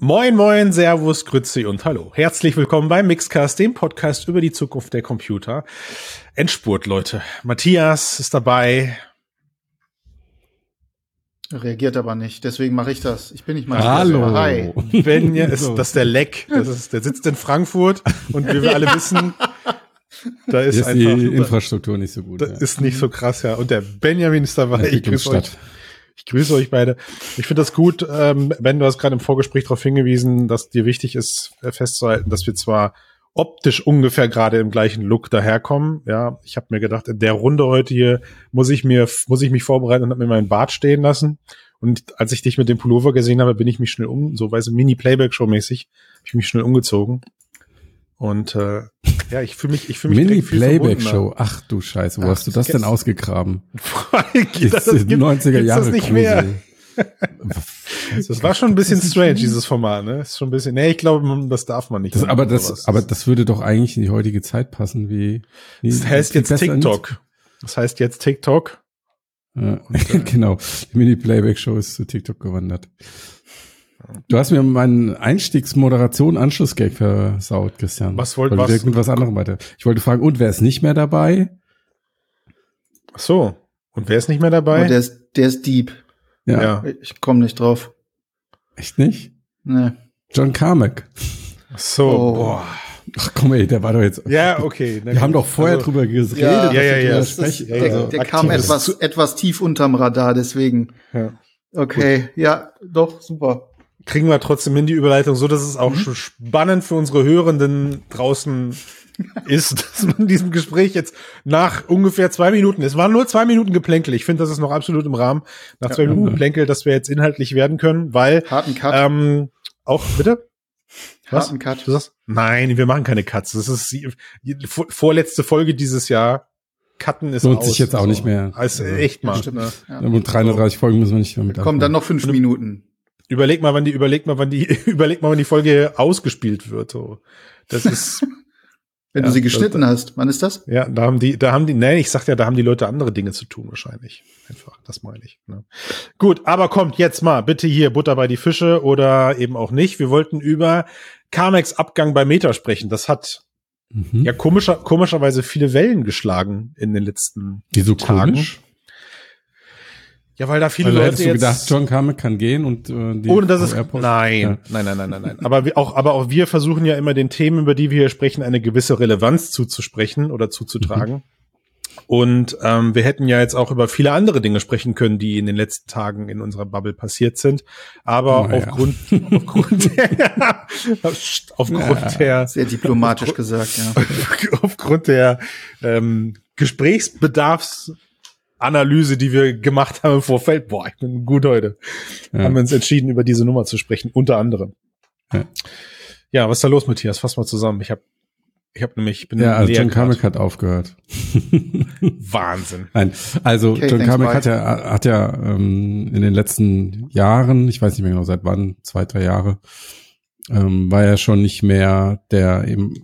Moin, moin, Servus, Grüezi und Hallo. Herzlich willkommen beim Mixcast, dem Podcast über die Zukunft der Computer. Endspurt, Leute. Matthias ist dabei. Reagiert aber nicht, deswegen mache ich das. Ich bin nicht mal Hallo. Hi. Benja ist das ist der Leck. Das ist, der sitzt in Frankfurt und wie wir alle wissen, da ist, ist einfach die Infrastruktur nicht so gut. Das ja. ist nicht so krass, ja. Und der Benjamin ist dabei. Ich grüße euch. Ich grüße euch beide. Ich finde das gut, ähm, Ben, du hast gerade im Vorgespräch darauf hingewiesen, dass dir wichtig ist, äh, festzuhalten, dass wir zwar optisch ungefähr gerade im gleichen Look daherkommen. Ja, ich habe mir gedacht, in der Runde heute hier muss ich mir muss ich mich vorbereiten und habe mir meinen Bart stehen lassen. Und als ich dich mit dem Pullover gesehen habe, bin ich mich schnell um, so weißt du, Mini-Playback-Show-mäßig, habe ich mich schnell umgezogen. Und äh, ja, ich fühle mich, ich fühle mich Mini Playback Show. Ach du Scheiße, wo Ach, hast du das denn ausgegraben? das, das gibt, 90er Jahre das nicht mehr. das war schon ein bisschen strange, dieses Format, ne? Ist schon ein bisschen, nee, ich glaube, das darf man nicht. Das, aber das, aber das würde doch eigentlich in die heutige Zeit passen, wie, wie Das heißt jetzt TikTok. Das heißt jetzt TikTok. Ja, äh, genau. Die Mini-Playback-Show ist zu TikTok gewandert. Du hast mir meinen Einstiegsmoderation-Anschlussgag versaut, Christian. Was wollt was? Mit was anderem weiter. Ich wollte fragen, und wer ist nicht mehr dabei? Ach so. Und wer ist nicht mehr dabei? Oh, der ist, der ist Deep. Ja. ja. Ich komme nicht drauf. Echt nicht? Nee. John Carmack. Ach so. Oh. Boah. Ach komm ey, der war doch jetzt. Ja, okay. Wir haben doch vorher also, drüber geredet. Ja, ja, ja. ja, ist, der, also, der kam etwas, etwas tief unterm Radar, deswegen. Ja. Okay, Gut. ja, doch, super kriegen wir trotzdem hin die Überleitung, so dass es auch mhm. schon spannend für unsere Hörenden draußen ist, dass man diesem Gespräch jetzt nach ungefähr zwei Minuten, es waren nur zwei Minuten Geplänkel, ich finde, das ist noch absolut im Rahmen, nach zwei ja, Minuten Geplänkel, dass wir jetzt inhaltlich werden können, weil Harten Cut. Ähm, auch, bitte? Was? Harten Cut. Du sagst, nein, wir machen keine Cuts. Das ist die, die vorletzte Folge dieses Jahr. Cutten ist Lohnt aus, sich jetzt auch nicht mehr. Also echt mal. Stimmt, ja. Und 330 Folgen müssen wir nicht mehr mit Kommen dann noch fünf Minuten. Überleg mal, wann die, überleg mal, wann die, überleg mal, wann die Folge ausgespielt wird. So. Das ist. Wenn ja, du sie geschnitten das, hast, wann ist das? Ja, da haben die, da haben die, nee, ich sag ja, da haben die Leute andere Dinge zu tun wahrscheinlich. Einfach, das meine ich. Ne? Gut, aber kommt jetzt mal bitte hier Butter bei die Fische oder eben auch nicht. Wir wollten über Carmex Abgang bei Meta sprechen. Das hat mhm. ja komischer, komischerweise viele Wellen geschlagen in den letzten Wieso Tagen. Komisch? Ja, weil da viele also Leute hättest du gedacht, John Carmack kann gehen und äh, die ohne dass es nein, ja. nein, nein, nein, nein, nein. aber wir, auch, aber auch wir versuchen ja immer den Themen, über die wir hier sprechen, eine gewisse Relevanz zuzusprechen oder zuzutragen. Mhm. Und ähm, wir hätten ja jetzt auch über viele andere Dinge sprechen können, die in den letzten Tagen in unserer Bubble passiert sind. Aber oh, aufgrund, ja. aufgrund der, aufgrund ja, der sehr diplomatisch aufgrund, gesagt, ja. aufgrund der ähm, Gesprächsbedarfs Analyse, die wir gemacht haben im Vorfeld, boah, ich bin gut heute, ja. haben wir uns entschieden, über diese Nummer zu sprechen, unter anderem. Ja, ja was ist da los, Matthias? Fass mal zusammen. Ich habe ich hab nämlich, ich bin Ja, also John Carmack hat aufgehört. Wahnsinn. Nein, also okay, John Carmack hat ja, hat ja ähm, in den letzten Jahren, ich weiß nicht mehr genau seit wann, zwei, drei Jahre, ähm, war ja schon nicht mehr der eben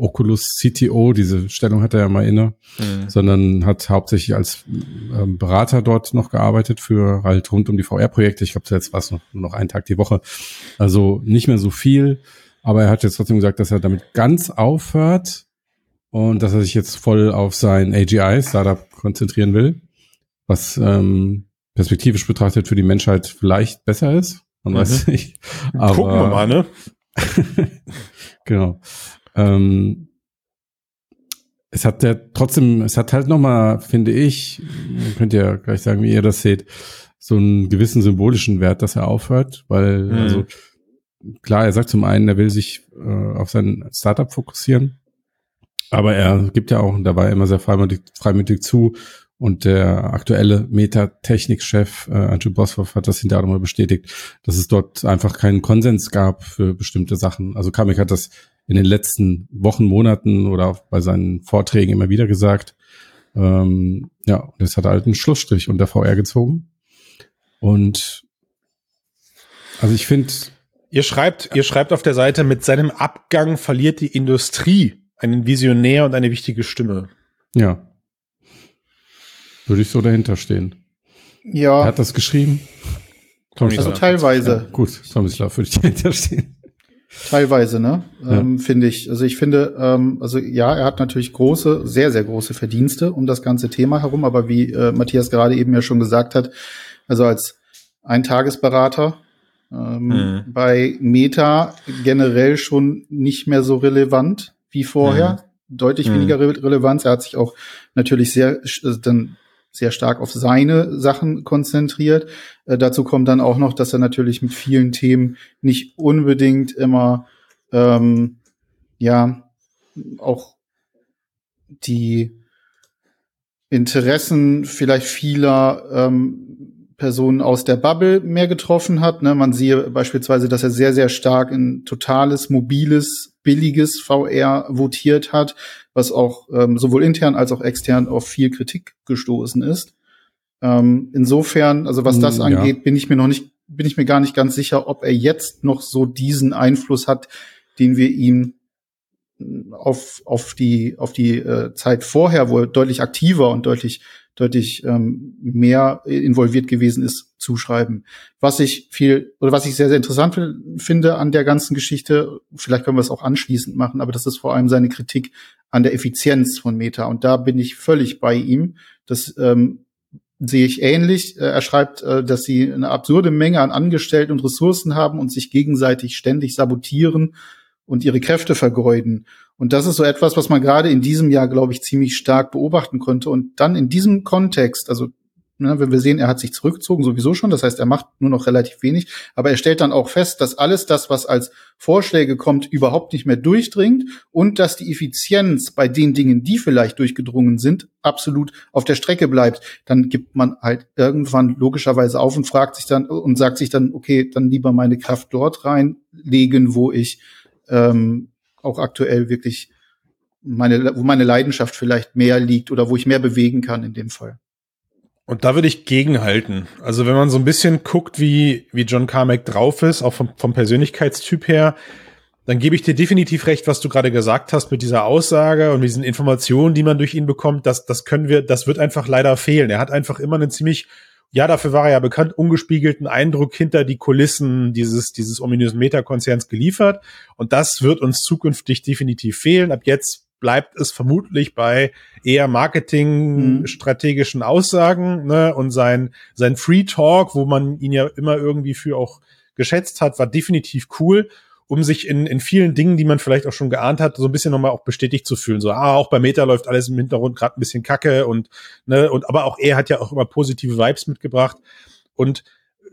Oculus CTO, diese Stellung hat er ja mal inne, mhm. sondern hat hauptsächlich als ähm, Berater dort noch gearbeitet für halt rund um die VR-Projekte. Ich glaube, jetzt war es noch, nur noch einen Tag die Woche. Also nicht mehr so viel, aber er hat jetzt trotzdem gesagt, dass er damit ganz aufhört und dass er sich jetzt voll auf sein AGI-Startup konzentrieren will, was ähm, perspektivisch betrachtet für die Menschheit vielleicht besser ist. Man mhm. weiß nicht. Aber, Gucken wir mal, ne? genau. Ähm, es hat ja trotzdem, es hat halt nochmal, finde ich, könnt ihr gleich sagen, wie ihr das seht, so einen gewissen symbolischen Wert, dass er aufhört, weil, mhm. also, klar, er sagt zum einen, er will sich äh, auf sein Startup fokussieren, aber er gibt ja auch, und da war er immer sehr freimütig, freimütig zu, und der aktuelle Metatechnik-Chef äh, Andrew Bosworth hat das hinterher nochmal bestätigt, dass es dort einfach keinen Konsens gab für bestimmte Sachen. Also Kamek hat das in den letzten Wochen, Monaten oder auch bei seinen Vorträgen immer wieder gesagt. Ähm, ja, und jetzt hat er halt einen Schlussstrich unter VR gezogen. Und also ich finde. Ihr schreibt, ihr schreibt auf der Seite, mit seinem Abgang verliert die Industrie einen Visionär und eine wichtige Stimme. Ja. Würde ich so dahinter stehen. Ja. Er hat das geschrieben. Also teilweise. Ja, gut, Tomislav würde ich dahinter stehen. Teilweise, ne? Ja. Ähm, finde ich. Also ich finde, ähm, also ja, er hat natürlich große, sehr, sehr große Verdienste um das ganze Thema herum, aber wie äh, Matthias gerade eben ja schon gesagt hat, also als Eintagesberater ähm, mhm. bei Meta generell schon nicht mehr so relevant wie vorher. Mhm. Deutlich mhm. weniger Re Relevanz. Er hat sich auch natürlich sehr äh, dann sehr stark auf seine Sachen konzentriert. Äh, dazu kommt dann auch noch, dass er natürlich mit vielen Themen nicht unbedingt immer ähm, ja auch die Interessen vielleicht vieler ähm, Personen aus der Bubble mehr getroffen hat. Ne? Man siehe beispielsweise, dass er sehr, sehr stark in totales, mobiles, billiges VR votiert hat, was auch ähm, sowohl intern als auch extern auf viel Kritik gestoßen ist. Ähm, insofern, also was das angeht, ja. bin ich mir noch nicht, bin ich mir gar nicht ganz sicher, ob er jetzt noch so diesen Einfluss hat, den wir ihm auf, auf die, auf die äh, Zeit vorher, wo er deutlich aktiver und deutlich deutlich ähm, mehr involviert gewesen ist, zuschreiben. Was ich viel oder was ich sehr, sehr interessant finde an der ganzen Geschichte, vielleicht können wir es auch anschließend machen, aber das ist vor allem seine Kritik an der Effizienz von Meta. Und da bin ich völlig bei ihm. Das ähm, sehe ich ähnlich. Äh, er schreibt, äh, dass sie eine absurde Menge an Angestellten und Ressourcen haben und sich gegenseitig ständig sabotieren und ihre Kräfte vergeuden. Und das ist so etwas, was man gerade in diesem Jahr, glaube ich, ziemlich stark beobachten konnte. Und dann in diesem Kontext, also ne, wenn wir sehen, er hat sich zurückgezogen, sowieso schon, das heißt, er macht nur noch relativ wenig, aber er stellt dann auch fest, dass alles das, was als Vorschläge kommt, überhaupt nicht mehr durchdringt und dass die Effizienz bei den Dingen, die vielleicht durchgedrungen sind, absolut auf der Strecke bleibt. Dann gibt man halt irgendwann logischerweise auf und fragt sich dann und sagt sich dann, okay, dann lieber meine Kraft dort reinlegen, wo ich ähm, auch aktuell wirklich meine, wo meine Leidenschaft vielleicht mehr liegt oder wo ich mehr bewegen kann in dem Fall. Und da würde ich gegenhalten. Also wenn man so ein bisschen guckt, wie, wie John Carmack drauf ist, auch vom, vom Persönlichkeitstyp her, dann gebe ich dir definitiv recht, was du gerade gesagt hast mit dieser Aussage und diesen Informationen, die man durch ihn bekommt. Das, das können wir, das wird einfach leider fehlen. Er hat einfach immer einen ziemlich ja, dafür war er ja bekannt, ungespiegelten Eindruck hinter die Kulissen dieses, dieses ominösen Meta-Konzerns geliefert. Und das wird uns zukünftig definitiv fehlen. Ab jetzt bleibt es vermutlich bei eher Marketing-strategischen Aussagen ne? und sein, sein Free Talk, wo man ihn ja immer irgendwie für auch geschätzt hat, war definitiv cool um sich in, in vielen Dingen, die man vielleicht auch schon geahnt hat, so ein bisschen nochmal auch bestätigt zu fühlen. So, ah, auch bei Meta läuft alles im Hintergrund gerade ein bisschen kacke und, ne, und aber auch er hat ja auch immer positive Vibes mitgebracht. Und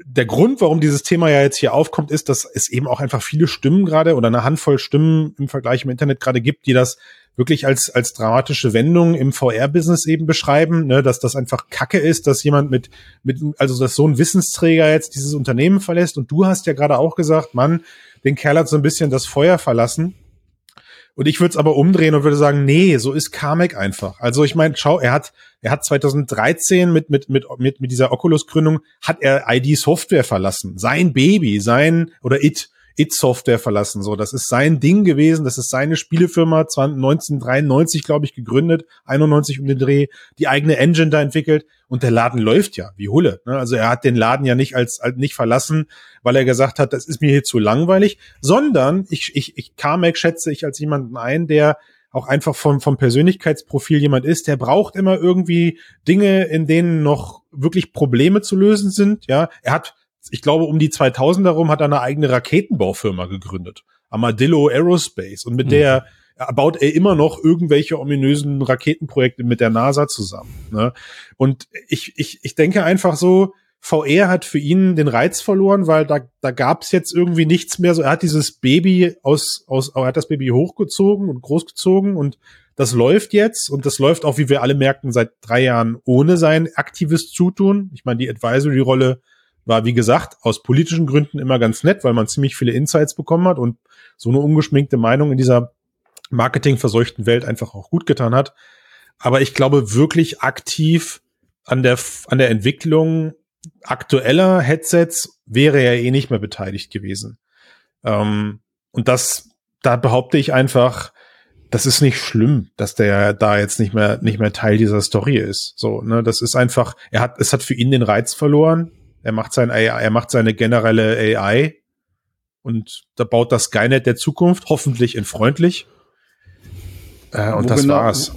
der Grund, warum dieses Thema ja jetzt hier aufkommt, ist, dass es eben auch einfach viele Stimmen gerade oder eine Handvoll Stimmen im Vergleich im Internet gerade gibt, die das wirklich als, als dramatische Wendung im VR-Business eben beschreiben, ne, dass das einfach Kacke ist, dass jemand mit, mit, also dass so ein Wissensträger jetzt dieses Unternehmen verlässt. Und du hast ja gerade auch gesagt, Mann, den Kerl hat so ein bisschen das Feuer verlassen. Und ich würde es aber umdrehen und würde sagen, nee, so ist Carmack einfach. Also ich meine, schau, er hat, er hat 2013 mit, mit, mit, mit, mit dieser Oculus-Gründung, hat er ID Software verlassen. Sein Baby, sein, oder It, It-Software verlassen. So, das ist sein Ding gewesen. Das ist seine Spielefirma, 1993, glaube ich, gegründet, 91 um den Dreh, die eigene Engine da entwickelt und der Laden läuft ja wie Hulle. Ne? Also er hat den Laden ja nicht als, als nicht verlassen, weil er gesagt hat, das ist mir hier zu langweilig, sondern ich, ich, ich Carmack schätze ich als jemanden ein, der auch einfach vom, vom Persönlichkeitsprofil jemand ist, der braucht immer irgendwie Dinge, in denen noch wirklich Probleme zu lösen sind. Ja, er hat ich glaube, um die 2000 herum hat er eine eigene Raketenbaufirma gegründet. Armadillo Aerospace. Und mit mhm. der baut er immer noch irgendwelche ominösen Raketenprojekte mit der NASA zusammen. Ne? Und ich, ich, ich denke einfach so, VR hat für ihn den Reiz verloren, weil da, da gab es jetzt irgendwie nichts mehr. So, er hat dieses Baby aus, aus, er hat das Baby hochgezogen und großgezogen und das läuft jetzt und das läuft auch, wie wir alle merken, seit drei Jahren ohne sein aktives Zutun. Ich meine, die Advisory-Rolle war, wie gesagt, aus politischen Gründen immer ganz nett, weil man ziemlich viele Insights bekommen hat und so eine ungeschminkte Meinung in dieser marketingverseuchten Welt einfach auch gut getan hat. Aber ich glaube wirklich aktiv an der, an der Entwicklung aktueller Headsets wäre er eh nicht mehr beteiligt gewesen. Ähm, und das, da behaupte ich einfach, das ist nicht schlimm, dass der da jetzt nicht mehr, nicht mehr Teil dieser Story ist. So, ne, das ist einfach, er hat, es hat für ihn den Reiz verloren Er macht sein AI, er macht seine generelle AI und da baut das Skynet der Zukunft, hoffentlich in freundlich. Äh, und wo das genau, war's.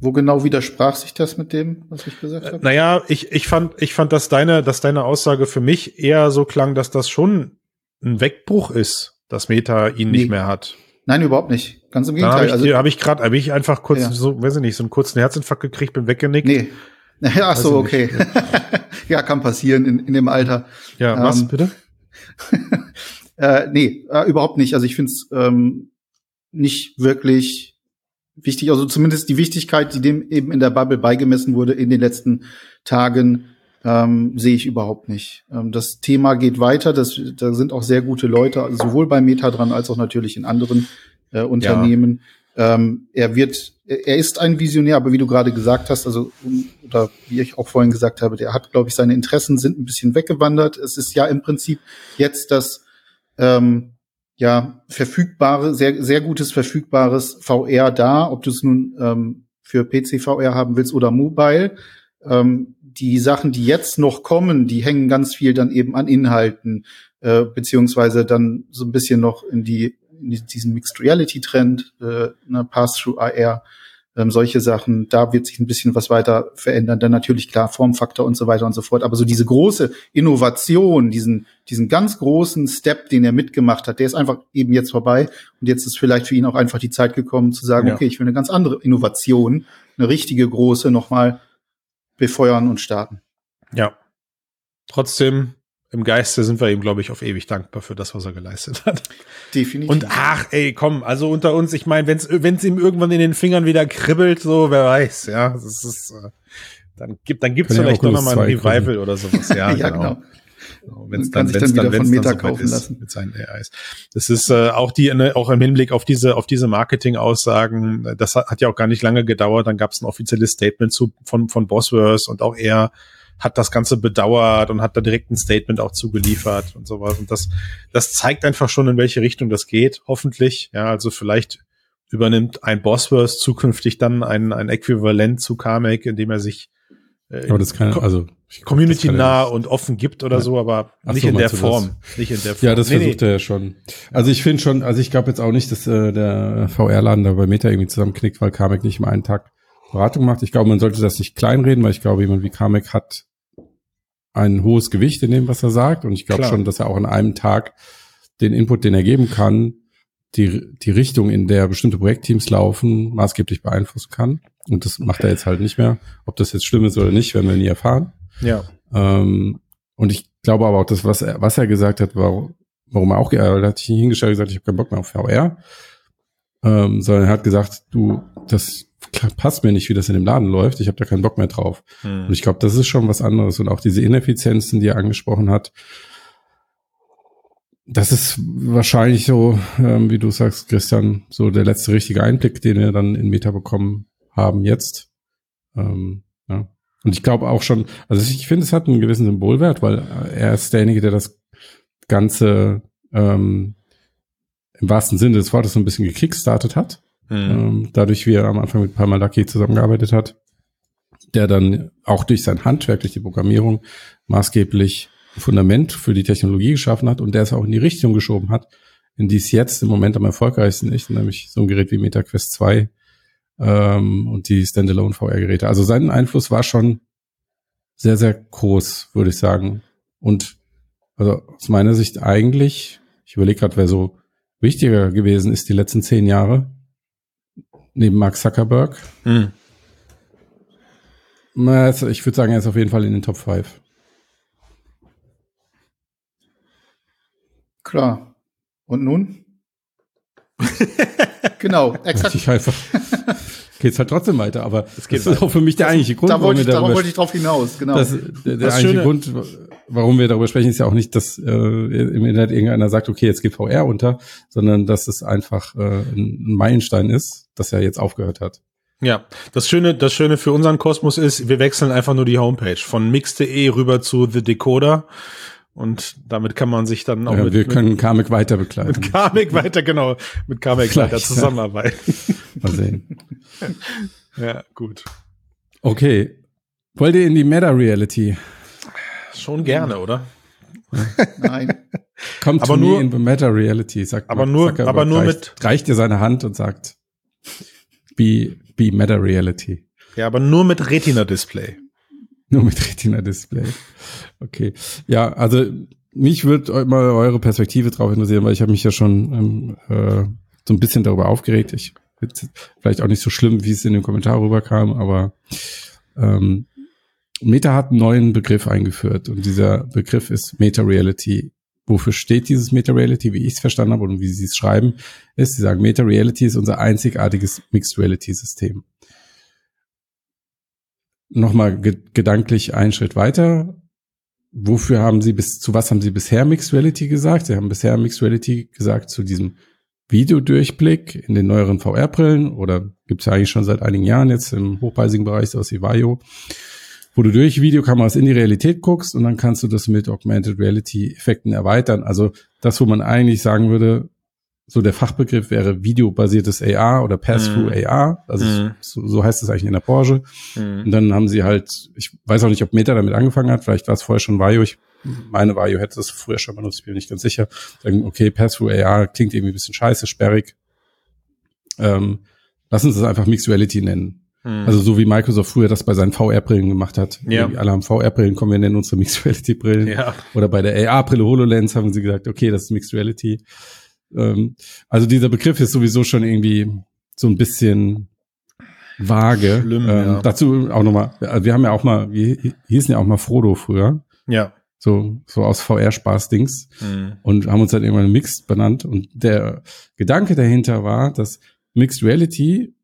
Wo genau widersprach sich das mit dem, was ich gesagt habe? Äh, naja, ich, ich fand, ich fand, dass deine, dass deine Aussage für mich eher so klang, dass das schon ein Wegbruch ist, dass Meta ihn nee. nicht mehr hat. Nein, überhaupt nicht. Ganz im Gegenteil. Habe ich, also, hab ich gerade, habe ich einfach kurz ja. so, weiß ich nicht, so einen kurzen Herzinfarkt gekriegt, bin weggenickt. Nee. Ach so, okay. ja, kann passieren in, in dem Alter. Ja, ähm, was bitte? äh, nee, äh, überhaupt nicht. Also ich finde es ähm, nicht wirklich wichtig, also zumindest die Wichtigkeit, die dem eben in der Bubble beigemessen wurde in den letzten Tagen, ähm, sehe ich überhaupt nicht. Ähm, das Thema geht weiter, das, da sind auch sehr gute Leute, sowohl bei Meta dran als auch natürlich in anderen äh, Unternehmen. Ja. Ähm, er wird, er ist ein Visionär, aber wie du gerade gesagt hast, also oder wie ich auch vorhin gesagt habe, der hat, glaube ich, seine Interessen sind ein bisschen weggewandert. Es ist ja im Prinzip jetzt das ähm, ja verfügbare, sehr sehr gutes verfügbares VR da, ob du es nun ähm, für PC VR haben willst oder Mobile. Ähm, die Sachen, die jetzt noch kommen, die hängen ganz viel dann eben an Inhalten, äh, beziehungsweise dann so ein bisschen noch in die diesen Mixed Reality Trend, äh, ne, Pass-through AR, ähm, solche Sachen, da wird sich ein bisschen was weiter verändern. Dann natürlich klar Formfaktor und so weiter und so fort. Aber so diese große Innovation, diesen, diesen ganz großen Step, den er mitgemacht hat, der ist einfach eben jetzt vorbei. Und jetzt ist vielleicht für ihn auch einfach die Zeit gekommen zu sagen, ja. okay, ich will eine ganz andere Innovation, eine richtige große nochmal befeuern und starten. Ja. Trotzdem, im Geiste sind wir ihm, glaube ich, auf ewig dankbar für das, was er geleistet hat. Definitiv. Und ach, ey, komm, also unter uns, ich meine, wenn es ihm irgendwann in den Fingern wieder kribbelt, so, wer weiß, ja, das ist, äh, dann gibt dann gibt's vielleicht doch noch mal ein Revival können. oder sowas, ja, ja genau. genau. Wenn es dann, wenn's dann, dann, wenn's dann so ist lassen. mit seinen AIs. Das ist äh, auch die, ne, auch im Hinblick auf diese, auf diese Marketing-Aussagen, das hat, hat ja auch gar nicht lange gedauert. Dann gab es ein offizielles Statement zu von von Bosworth und auch er hat das Ganze bedauert und hat da direkt ein Statement auch zugeliefert und sowas. Und das, das zeigt einfach schon, in welche Richtung das geht, hoffentlich. Ja, also vielleicht übernimmt ein Bosworth zukünftig dann ein, ein Äquivalent zu Carmack, indem er sich äh, aber das kann, also Community nah und offen gibt oder ja. so, aber Ach nicht so, in der Form. Das? Nicht in der Form. Ja, das nee, versucht nee. er ja schon. Also ich finde schon, also ich glaube jetzt auch nicht, dass äh, der VR-Laden da bei Meta irgendwie zusammenknickt, weil Carmack nicht mal einen Tag Beratung macht. Ich glaube, man sollte das nicht kleinreden, weil ich glaube, jemand wie Carmack hat ein hohes Gewicht in dem, was er sagt. Und ich glaube schon, dass er auch an einem Tag den Input, den er geben kann, die, die Richtung, in der bestimmte Projektteams laufen, maßgeblich beeinflussen kann. Und das macht er jetzt halt nicht mehr. Ob das jetzt schlimm ist oder nicht, werden wir nie erfahren. Ja. Ähm, und ich glaube aber auch, dass was er, was er gesagt hat, warum, warum er auch, er hat hingestellt und gesagt, ich habe keinen Bock mehr auf VR, ähm, sondern er hat gesagt, du, das passt mir nicht, wie das in dem Laden läuft. Ich habe da keinen Bock mehr drauf. Hm. Und ich glaube, das ist schon was anderes. Und auch diese Ineffizienzen, die er angesprochen hat, das ist wahrscheinlich so, ähm, wie du sagst, Christian, so der letzte richtige Einblick, den wir dann in Meta bekommen haben jetzt. Ähm, ja. Und ich glaube auch schon, also ich finde, es hat einen gewissen Symbolwert, weil er ist derjenige, der das Ganze ähm, im wahrsten Sinne des Wortes so ein bisschen gekickstartet hat. Mhm. Ähm, dadurch, wie er am Anfang mit Parmalaki zusammengearbeitet hat, der dann auch durch sein Handwerk, durch die Programmierung maßgeblich Fundament für die Technologie geschaffen hat und der es auch in die Richtung geschoben hat, in die es jetzt im Moment am erfolgreichsten ist, nämlich so ein Gerät wie MetaQuest 2 ähm, und die Standalone VR-Geräte. Also sein Einfluss war schon sehr, sehr groß, würde ich sagen. Und also aus meiner Sicht eigentlich, ich überlege gerade, wer so wichtiger gewesen ist die letzten zehn Jahre, neben Mark Zuckerberg. Hm. Ich würde sagen, er ist auf jeden Fall in den Top 5. Klar. Und nun? genau, exakt. Ich einfach geht's halt trotzdem weiter, aber das, das ist auch für mich der eigentliche Grund, da wollte ich, darauf wollte ich drauf hinaus, genau. Das, der, der eigentliche Schöne. Grund, warum wir darüber sprechen, ist ja auch nicht, dass äh, im Internet irgendeiner sagt, okay, jetzt geht VR unter, sondern dass es einfach äh, ein Meilenstein ist, dass er jetzt aufgehört hat. Ja, das Schöne, das Schöne für unseren Kosmos ist, wir wechseln einfach nur die Homepage von mix.de rüber zu The Decoder. Und damit kann man sich dann auch ja, mit, wir können Kamek weiter begleiten. Mit Kamek weiter, genau, mit Kamek weiter zusammenarbeiten. Mal sehen. ja, gut. Okay. Wollt ihr in die Meta-Reality? Schon gerne, oder? Nein. Kommt Aber to nur- me in the meta reality, sagt Aber nur- Zuckerberg, aber nur reicht, mit- reicht dir seine Hand und sagt, be, be meta reality. Ja, aber nur mit Retina-Display. Nur mit Retina-Display. Okay. Ja, also mich würde mal eure Perspektive drauf interessieren, weil ich habe mich ja schon ähm, äh, so ein bisschen darüber aufgeregt. Ich vielleicht auch nicht so schlimm, wie es in dem Kommentar rüberkam, aber ähm, Meta hat einen neuen Begriff eingeführt und dieser Begriff ist Meta Reality. Wofür steht dieses Meta Reality, wie ich es verstanden habe und wie sie es schreiben, ist, sie sagen, Meta Reality ist unser einzigartiges Mixed Reality System nochmal ge gedanklich einen Schritt weiter. Wofür haben Sie bis, zu was haben Sie bisher Mixed Reality gesagt? Sie haben bisher Mixed Reality gesagt zu diesem Videodurchblick in den neueren VR-Brillen oder gibt es ja eigentlich schon seit einigen Jahren jetzt im hochpreisigen Bereich aus Ivaio, wo du durch Videokameras in die Realität guckst und dann kannst du das mit Augmented Reality Effekten erweitern. Also das, wo man eigentlich sagen würde, so der Fachbegriff wäre videobasiertes AR oder Pass-Through Mhm. AR. Also Mhm. so, so heißt es eigentlich in der Branche. Mhm. Und dann haben sie halt, ich weiß auch nicht, ob Meta damit angefangen hat, vielleicht war es vorher schon Vario. Ich meine, Vario hätte das früher schon benutzt, ich bin mir nicht ganz sicher. Sagen, okay, Pass-Through AR klingt irgendwie ein bisschen scheiße, sperrig. Ähm, lass uns das einfach Mixed Reality nennen. Mhm. Also so wie Microsoft früher das bei seinen VR-Brillen gemacht hat. Ja. Irgendwie Alle haben VR-Brillen, kommen wir nennen unsere Mixed Reality-Brillen. ja. Oder bei der AR-Brille HoloLens haben sie gesagt, okay, das ist Mixed Reality. Ähm, also dieser Begriff ist sowieso schon irgendwie so ein bisschen vage. Schlimm, ähm, ja. Dazu auch nochmal, wir haben ja auch mal, wir hießen ja auch mal Frodo früher, Ja. so, so aus VR-Spaß-Dings Mhm. und haben uns dann irgendwann Mixed benannt. Und der Gedanke dahinter war, dass Mixed Reality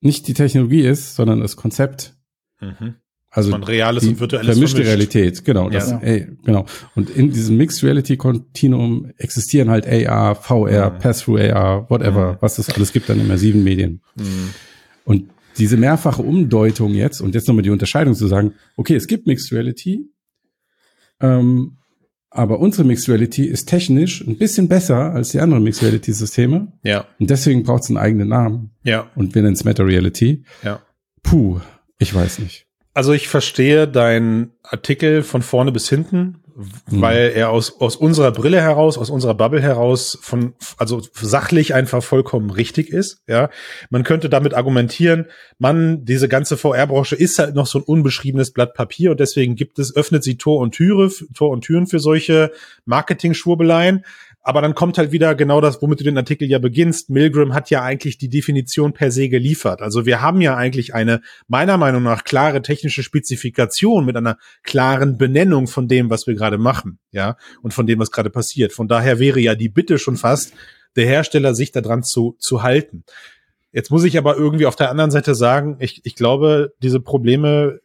nicht die Technologie ist, sondern das Konzept. Mhm. Also Man reales die und virtuelles vermischte vermischt. Realität, genau. Das, Ja. ey, genau. Und in diesem Mixed Reality Continuum existieren halt AR, VR, Mhm. Pass-Through AR, whatever, Mhm. was es alles gibt an immersiven Medien. Mhm. Und diese mehrfache Umdeutung jetzt und jetzt nochmal die Unterscheidung zu sagen, okay, es gibt Mixed Reality, ähm, aber unsere Mixed Reality ist technisch ein bisschen besser als die anderen Mixed Reality Systeme Ja. und deswegen braucht es einen eigenen Namen Ja. und wir nennen es Meta Reality. Ja. Puh, ich weiß nicht. Also ich verstehe deinen Artikel von vorne bis hinten. Weil er aus, aus unserer Brille heraus, aus unserer Bubble heraus von, also sachlich einfach vollkommen richtig ist, ja. Man könnte damit argumentieren, man, diese ganze VR-Branche ist halt noch so ein unbeschriebenes Blatt Papier und deswegen gibt es, öffnet sie Tor und Türe, Tor und Türen für solche Marketing-Schwurbeleien. Aber dann kommt halt wieder genau das, womit du den Artikel ja beginnst. Milgram hat ja eigentlich die Definition per se geliefert. Also wir haben ja eigentlich eine meiner Meinung nach klare technische Spezifikation mit einer klaren Benennung von dem, was wir gerade machen, ja, und von dem, was gerade passiert. Von daher wäre ja die Bitte schon fast, der Hersteller sich daran zu, zu halten. Jetzt muss ich aber irgendwie auf der anderen Seite sagen, ich, ich glaube, diese Probleme,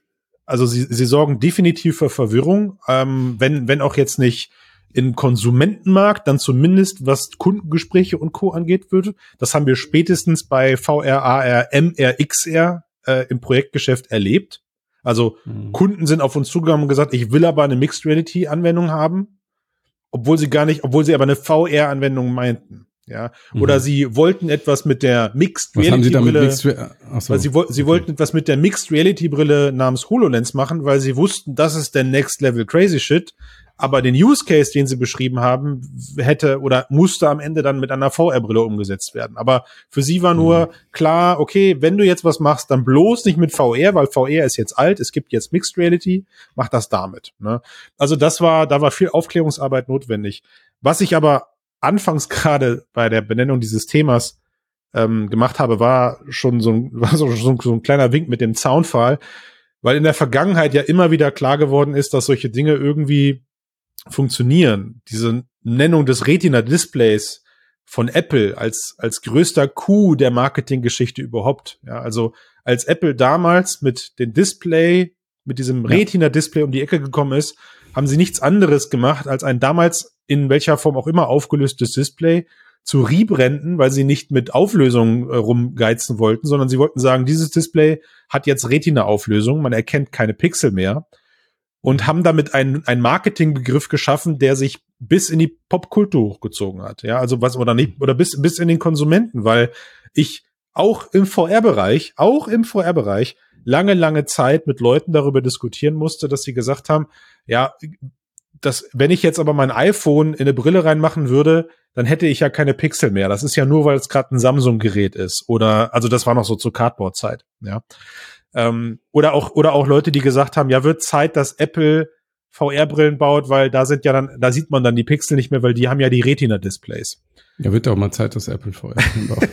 also sie, sie sorgen definitiv für Verwirrung, ähm, wenn, wenn auch jetzt nicht im Konsumentenmarkt, dann zumindest was Kundengespräche und Co. angeht würde. Das haben wir spätestens bei VR, AR, MR, XR äh, im Projektgeschäft erlebt. Also Kunden sind auf uns zugegangen und gesagt, ich will aber eine Mixed Reality Anwendung haben, obwohl sie gar nicht, obwohl sie aber eine VR Anwendung meinten. Ja, oder Mhm. sie wollten etwas mit der Mixed Was Reality Brille. So. Weil sie, sie wollten etwas mit der Mixed Reality Brille namens HoloLens machen, weil sie wussten, das ist der Next Level Crazy Shit. Aber den Use Case, den sie beschrieben haben, hätte oder musste am Ende dann mit einer VR-Brille umgesetzt werden. Aber für sie war nur klar, okay, wenn du jetzt was machst, dann bloß nicht mit VR, weil VR ist jetzt alt, es gibt jetzt Mixed Reality, mach das damit. Ne? Also das war, da war viel Aufklärungsarbeit notwendig. Was ich aber anfangs gerade bei der Benennung dieses Themas ähm, gemacht habe, war schon so ein, war so, so, so ein kleiner Wink mit dem Zaunpfahl, weil in der Vergangenheit ja immer wieder klar geworden ist, dass solche Dinge irgendwie funktionieren. Diese Nennung des Retina-Displays von Apple als, als größter Coup der Marketinggeschichte überhaupt. Ja, also als Apple damals mit dem Display, mit diesem. Retina-Display um die Ecke gekommen ist, haben sie nichts anderes gemacht, als ein damals in welcher Form auch immer aufgelöstes Display zu rebranden, weil sie nicht mit Auflösung äh, rumgeizen wollten, sondern sie wollten sagen, dieses Display hat jetzt Retina-Auflösung, man erkennt keine Pixel mehr und haben damit einen, einen Marketingbegriff geschaffen, der sich bis in die Popkultur hochgezogen hat. Ja, also was oder nicht oder bis bis in den Konsumenten, weil ich auch im VR-Bereich, auch im VR-Bereich lange, lange Zeit mit Leuten darüber diskutieren musste, dass sie gesagt haben, ja, das, wenn ich jetzt aber mein iPhone in eine Brille reinmachen würde, dann hätte ich ja keine Pixel mehr. Das ist ja nur, weil es gerade ein Samsung-Gerät ist. Oder, also das war noch so zur Cardboard-Zeit, ja. Ähm, oder auch, oder auch Leute, die gesagt haben, ja, wird Zeit, dass Apple VR-Brillen baut, weil da sind ja dann, da sieht man dann die Pixel nicht mehr, weil die haben ja die Retina-Displays. Ja, wird auch mal Zeit, dass Apple VR baut.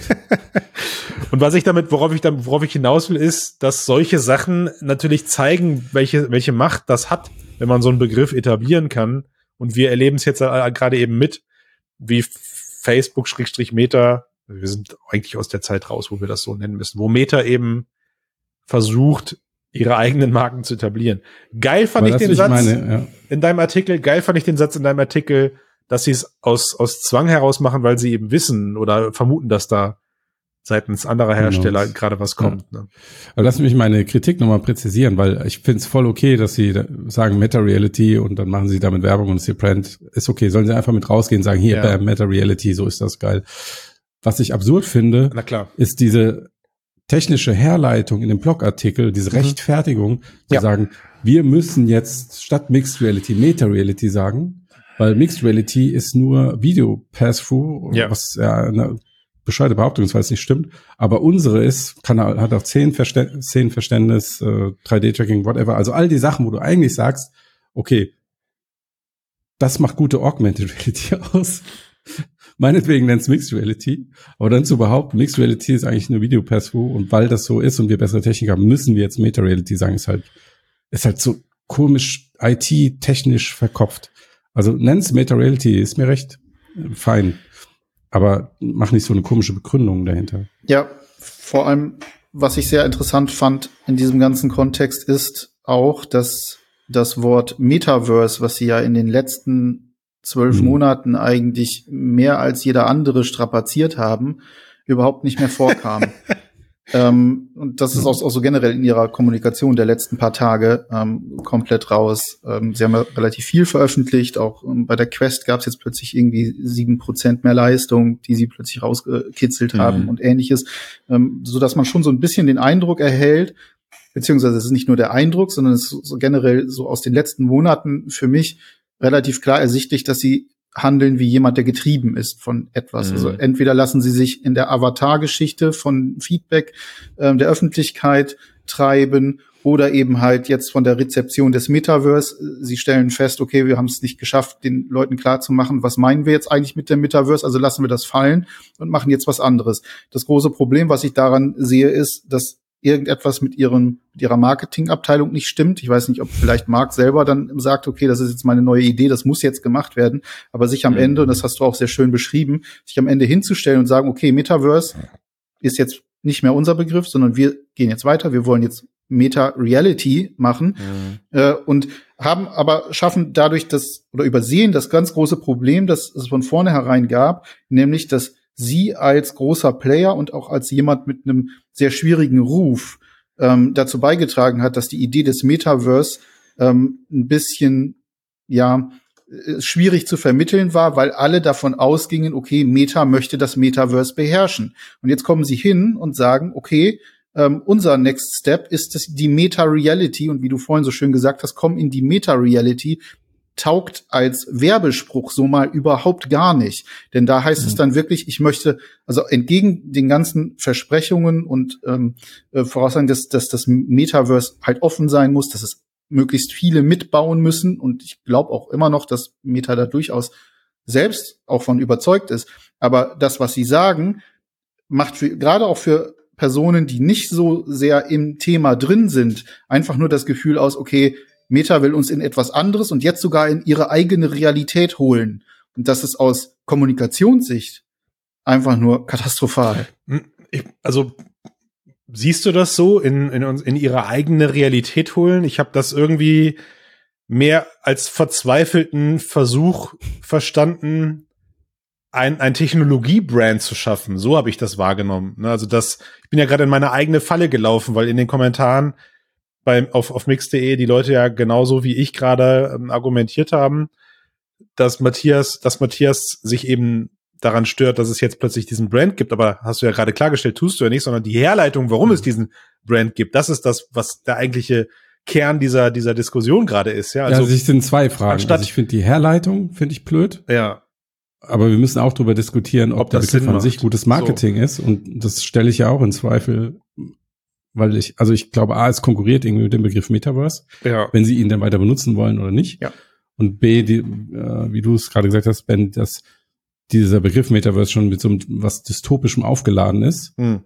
Und was ich damit, worauf ich dann, worauf ich hinaus will, ist, dass solche Sachen natürlich zeigen, welche, welche Macht das hat, wenn man so einen Begriff etablieren kann. Und wir erleben es jetzt gerade eben mit, wie Facebook Schrägstrich Meta, wir sind eigentlich aus der Zeit raus, wo wir das so nennen müssen, wo Meta eben versucht, ihre eigenen Marken zu etablieren. Geil fand ich den Satz meine, ja. in deinem Artikel, geil fand ich den Satz in deinem Artikel, dass sie es aus, aus Zwang heraus machen, weil sie eben wissen oder vermuten, dass da seitens anderer genau. Hersteller genau. gerade was kommt. Ja. Ne? Aber lass mich meine Kritik nochmal präzisieren, weil ich finde es voll okay, dass sie sagen Meta-Reality und dann machen sie damit Werbung und sie Brand ist okay. Sollen sie einfach mit rausgehen und sagen, hier, ja. Meta-Reality, so ist das geil. Was ich absurd finde, ist diese technische Herleitung in dem Blogartikel, diese mhm. Rechtfertigung, zu ja. sagen, wir müssen jetzt statt Mixed Reality Meta Reality sagen, weil Mixed Reality ist nur Video Pass-Through, ja. was ja eine bescheide Behauptung ist, weil es nicht stimmt. Aber unsere ist, kann, hat auch zehn Verständnis, äh, 3D-Tracking, whatever. Also all die Sachen, wo du eigentlich sagst, okay, das macht gute Augmented Reality aus meinetwegen nennt's Mixed Reality, aber dann zu behaupten, Mixed Reality ist eigentlich nur Video Pass-Through und weil das so ist und wir bessere Technik haben, müssen wir jetzt Meta Reality sagen, ist halt, ist halt so komisch IT-technisch verkopft. Also nenn's Meta Reality, ist mir recht fein. Aber mach nicht so eine komische Begründung dahinter. Ja, vor allem, was ich sehr interessant fand in diesem ganzen Kontext ist auch, dass das Wort Metaverse, was sie ja in den letzten zwölf mhm. Monaten eigentlich mehr als jeder andere strapaziert haben, überhaupt nicht mehr vorkam. ähm, und das ist auch, auch, so generell in ihrer Kommunikation der letzten paar Tage ähm, komplett raus. Ähm, sie haben ja relativ viel veröffentlicht. Auch ähm, bei der Quest gab es jetzt plötzlich irgendwie sieben Prozent mehr Leistung, die sie plötzlich rausgekitzelt mhm. haben und ähnliches, ähm, so dass man schon so ein bisschen den Eindruck erhält, beziehungsweise es ist nicht nur der Eindruck, sondern es ist so generell so aus den letzten Monaten für mich, relativ klar ersichtlich, dass sie handeln wie jemand, der getrieben ist von etwas. Mhm. Also entweder lassen sie sich in der Avatar-Geschichte von Feedback äh, der Öffentlichkeit treiben oder eben halt jetzt von der Rezeption des Metaverse. Sie stellen fest, okay, wir haben es nicht geschafft, den Leuten klar zu machen, was meinen wir jetzt eigentlich mit dem Metaverse, also lassen wir das fallen und machen jetzt was anderes. Das große Problem, was ich daran sehe, ist, dass irgendetwas mit ihrem mit ihrer Marketingabteilung nicht stimmt. Ich weiß nicht, ob vielleicht Mark selber dann sagt, okay, das ist jetzt meine neue Idee, das muss jetzt gemacht werden, aber sich am mhm. Ende, und das hast du auch sehr schön beschrieben, sich am Ende hinzustellen und sagen, okay, Metaverse ist jetzt nicht mehr unser Begriff, sondern wir gehen jetzt weiter, wir wollen jetzt Meta-Reality machen mhm. äh, und haben aber schaffen dadurch das oder übersehen das ganz große Problem, das es von vornherein gab, nämlich dass sie als großer Player und auch als jemand mit einem sehr schwierigen Ruf ähm, dazu beigetragen hat, dass die Idee des Metaverse ähm, ein bisschen, ja, äh, schwierig zu vermitteln war, weil alle davon ausgingen, okay, Meta möchte das Metaverse beherrschen. Und jetzt kommen sie hin und sagen, okay, ähm, unser Next Step ist das, die Meta-Reality. Und wie du vorhin so schön gesagt hast, komm in die Meta-Reality taugt als Werbespruch so mal überhaupt gar nicht. Denn da heißt mhm. es dann wirklich, ich möchte, also entgegen den ganzen Versprechungen und ähm, äh, Voraussagen, dass, dass das Metaverse halt offen sein muss, dass es möglichst viele mitbauen müssen. Und ich glaube auch immer noch, dass Meta da durchaus selbst auch von überzeugt ist. Aber das, was sie sagen, macht für, gerade auch für Personen, die nicht so sehr im Thema drin sind, einfach nur das Gefühl aus, okay, Meta will uns in etwas anderes und jetzt sogar in ihre eigene Realität holen. Und das ist aus Kommunikationssicht einfach nur katastrophal. Hm, ich, also siehst du das so in, in, in ihre eigene Realität holen? Ich habe das irgendwie mehr als verzweifelten Versuch verstanden, ein, ein Technologie-Brand zu schaffen. So habe ich das wahrgenommen. Ne, also das, ich bin ja gerade in meine eigene Falle gelaufen, weil in den Kommentaren beim, auf, auf mix.de die Leute ja genauso wie ich gerade ähm, argumentiert haben, dass Matthias, dass Matthias sich eben daran stört, dass es jetzt plötzlich diesen Brand gibt, aber hast du ja gerade klargestellt, tust du ja nicht, sondern die Herleitung, warum es diesen Brand gibt, das ist das, was der eigentliche Kern dieser, dieser Diskussion gerade ist. Ja, also, ja, also es sind zwei Fragen. Anstatt, also ich finde die Herleitung, finde ich blöd. Ja. Aber wir müssen auch darüber diskutieren, ob, ob der Begriff an sich gutes Marketing so. ist. Und das stelle ich ja auch in Zweifel, weil ich, also ich glaube, A, es konkurriert irgendwie mit dem Begriff Metaverse, ja. wenn sie ihn dann weiter benutzen wollen oder nicht. Ja. Und B, die, äh, wie du es gerade gesagt hast, Ben, dass dieser Begriff Metaverse schon mit so einem, was dystopischem aufgeladen ist. Hm.